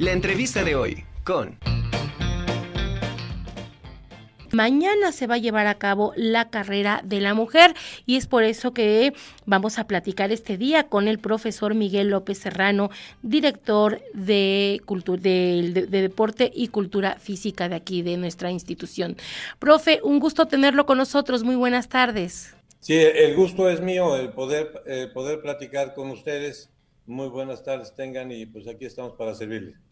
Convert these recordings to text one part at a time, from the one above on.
La entrevista de hoy con... Mañana se va a llevar a cabo la carrera de la mujer y es por eso que vamos a platicar este día con el profesor Miguel López Serrano, director de, de, de, deporte y cultura física de aquí, de nuestra institución. Profe, un gusto tenerlo con nosotros. Muy buenas tardes. Sí, el gusto es mío, el poder, el poder platicar con ustedes. Muy buenas tardes tengan y pues aquí estamos para servirles.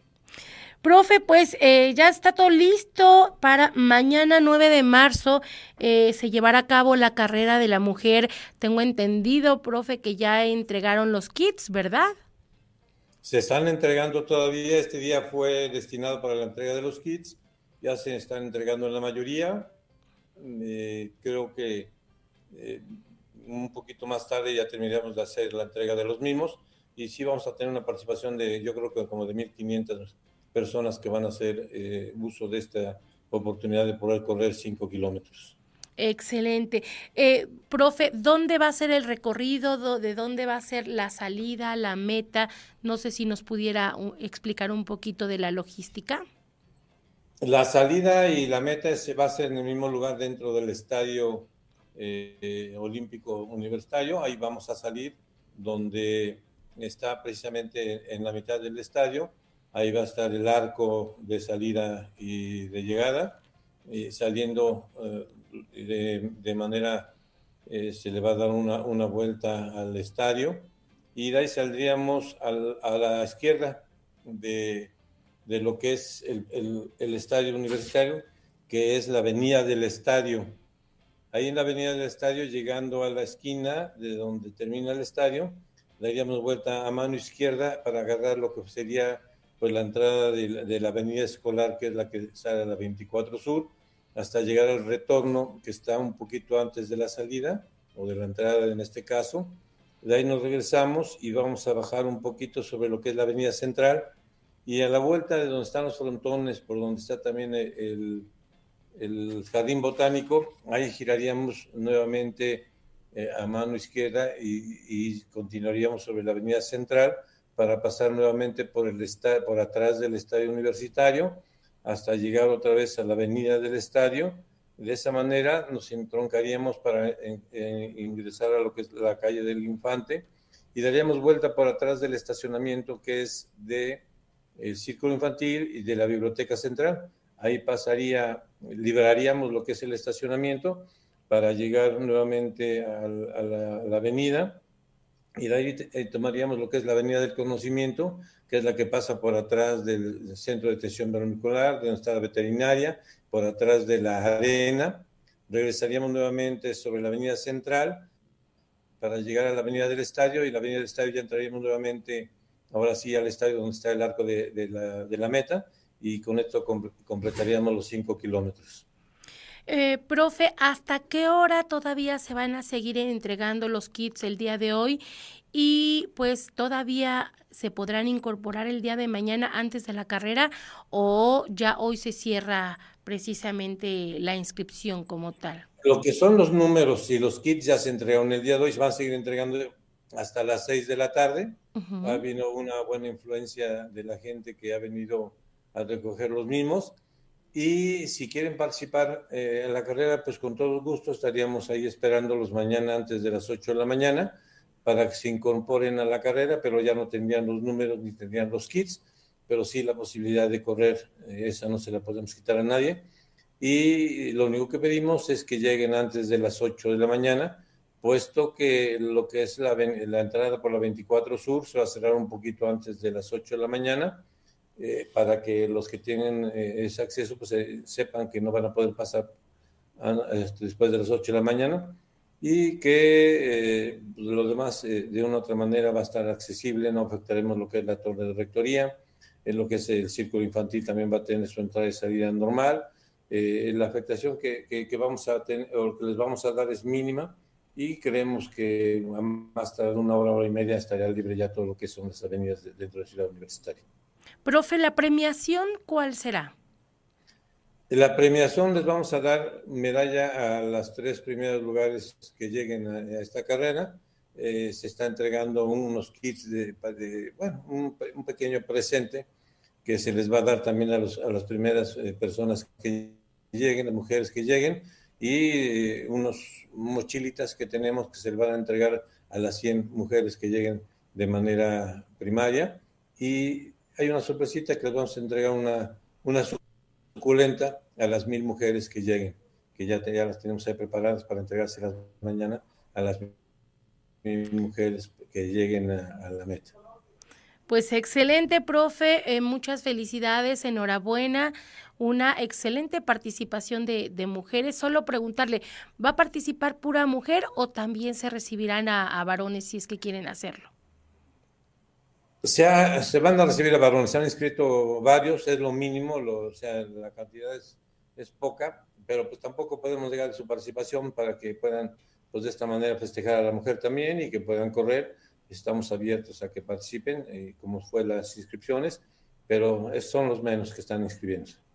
Profe, pues eh, ya está todo listo para mañana 9 de marzo eh, se llevará a cabo la carrera de la mujer. Tengo entendido, profe, que ya entregaron los kits, ¿verdad? Se están entregando todavía. Este día fue destinado para la entrega de los kits. Ya se están entregando en la mayoría. Eh, creo que un poquito más tarde ya terminaremos de hacer la entrega de los mismos. Y sí vamos a tener una participación de, yo creo que como de 1.500 personas que van a hacer eh, uso de esta oportunidad de poder correr 5 kilómetros. Excelente. Eh, profe, ¿dónde va a ser el recorrido? ¿De dónde va a ser la salida, la meta? No sé si nos pudiera explicar un poquito de la logística. La salida y la meta se va a ser en el mismo lugar dentro del Estadio eh, Olímpico Universitario. Ahí vamos a salir, donde está precisamente en la mitad del estadio ahí va a estar el arco de salida y de llegada, y saliendo eh, de, manera, eh, se le va a dar una, una, vuelta al estadio, y de ahí saldríamos al, a la izquierda de, de lo que es el, el, el, estadio universitario, que es la avenida del estadio. Ahí en la avenida del estadio, llegando a la esquina de donde termina el estadio, daríamos vuelta a mano izquierda para agarrar lo que sería pues la entrada de la, avenida escolar, que es la que sale a la 24 Sur, hasta llegar al retorno, que está un poquito antes de la salida, o de la entrada en este caso. De ahí nos regresamos y vamos a bajar un poquito sobre lo que es la avenida central. Y a la vuelta de donde están los frontones, por donde está también el, el jardín botánico, ahí giraríamos nuevamente eh, a mano izquierda y, continuaríamos sobre la avenida central para pasar nuevamente por, el por atrás del estadio universitario hasta llegar otra vez a la avenida del estadio. De esa manera nos entroncaríamos para ingresar a lo que es la calle del Infante y daríamos vuelta por atrás del estacionamiento que es de el Círculo Infantil y de la Biblioteca Central. Ahí pasaría, liberaríamos lo que es el estacionamiento para llegar nuevamente a, la, avenida y de ahí eh, tomaríamos lo que es la Avenida del Conocimiento, que es la que pasa por atrás del Centro de Detención Vermicular, donde está la veterinaria, por atrás de la arena. Regresaríamos nuevamente sobre la Avenida Central para llegar a la Avenida del Estadio y la Avenida del Estadio ya entraríamos nuevamente, ahora sí, al estadio donde está el arco de, de, la, de la, meta y con esto completaríamos los cinco kilómetros. Eh, profe, ¿hasta qué hora todavía se van a seguir entregando los kits el día de hoy? Y pues todavía se podrán incorporar el día de mañana antes de la carrera o ya hoy se cierra precisamente la inscripción como tal. Lo que son los números y los kits ya se entregaron el día de hoy, se van a seguir entregando hasta las seis de la tarde. Ha habido una buena influencia de la gente que ha venido a recoger los mismos. Y si quieren participar eh, en la carrera, pues con todo gusto estaríamos ahí esperándolos mañana antes de las 8 de la mañana para que se incorporen a la carrera, pero ya no tendrían los números ni tendrían los kits, pero sí la posibilidad de correr, eh, esa no se la podemos quitar a nadie. Y lo único que pedimos es que lleguen antes de las 8 de la mañana, puesto que lo que es la, la entrada por la 24 Sur se va a cerrar un poquito antes de las 8 de la mañana eh, para que los que tienen eh, ese acceso pues eh, sepan que no van a poder pasar este, después de las 8 de la mañana y que pues, lo demás de una u otra manera va a estar accesible, no afectaremos lo que es la torre de rectoría, en lo que es el círculo infantil también va a tener su entrada y salida normal, la afectación que, que, que, vamos a tener o que les vamos a dar es mínima y creemos que más tarde una hora, hora y media estaría libre ya todo lo que son las avenidas dentro de la ciudad universitaria. Profe, ¿la premiación cuál será? La premiación les vamos a dar medalla a las tres primeros lugares que lleguen a, esta carrera. Eh, se está entregando unos kits de, de bueno, un, un, pequeño presente que se les va a dar también a, los, a las primeras eh, personas que lleguen, las mujeres que lleguen, y eh, unos mochilitas que tenemos que se les van a entregar a las 100 mujeres que lleguen de manera primaria. Y hay una sorpresita que les vamos a entregar una, una suculenta a las mil mujeres que lleguen, que ya, ya las tenemos preparadas para entregárselas mañana a las mil mujeres que lleguen a, la meta. Pues excelente, profe, eh, muchas felicidades, enhorabuena, una excelente participación de, mujeres. Solo preguntarle, ¿va a participar pura mujer o también se recibirán a varones si es que quieren hacerlo? Se, se, van a recibir a varones, se han inscrito varios, es lo mínimo, o sea, la cantidad es, es, poca, pero pues tampoco podemos llegar a su participación para que puedan, pues de esta manera, festejar a la mujer también y que puedan correr. Estamos abiertos a que participen, eh, como fue las inscripciones, pero son los menos que están inscribiéndose.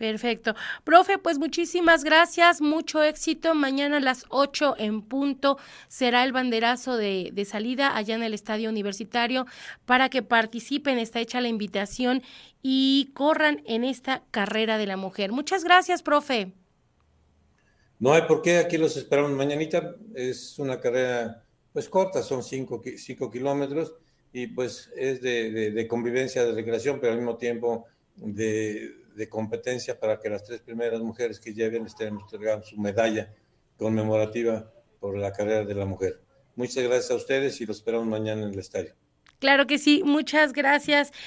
Perfecto. Profe, pues muchísimas gracias, mucho éxito. Mañana a las 8 en punto será el banderazo de, de, salida allá en el Estadio Universitario para que participen. Está hecha la invitación y corran en esta carrera de la mujer. Muchas gracias, profe. No hay por qué, aquí los esperamos mañanita. Es una carrera pues corta, son 5 cinco, kilómetros y pues es de convivencia, de recreación, pero al mismo tiempo de de competencia para que las tres primeras mujeres que lleguen estén entregando su medalla conmemorativa por la carrera de la mujer. Muchas gracias a ustedes y los esperamos mañana en el estadio. Claro que sí, muchas gracias.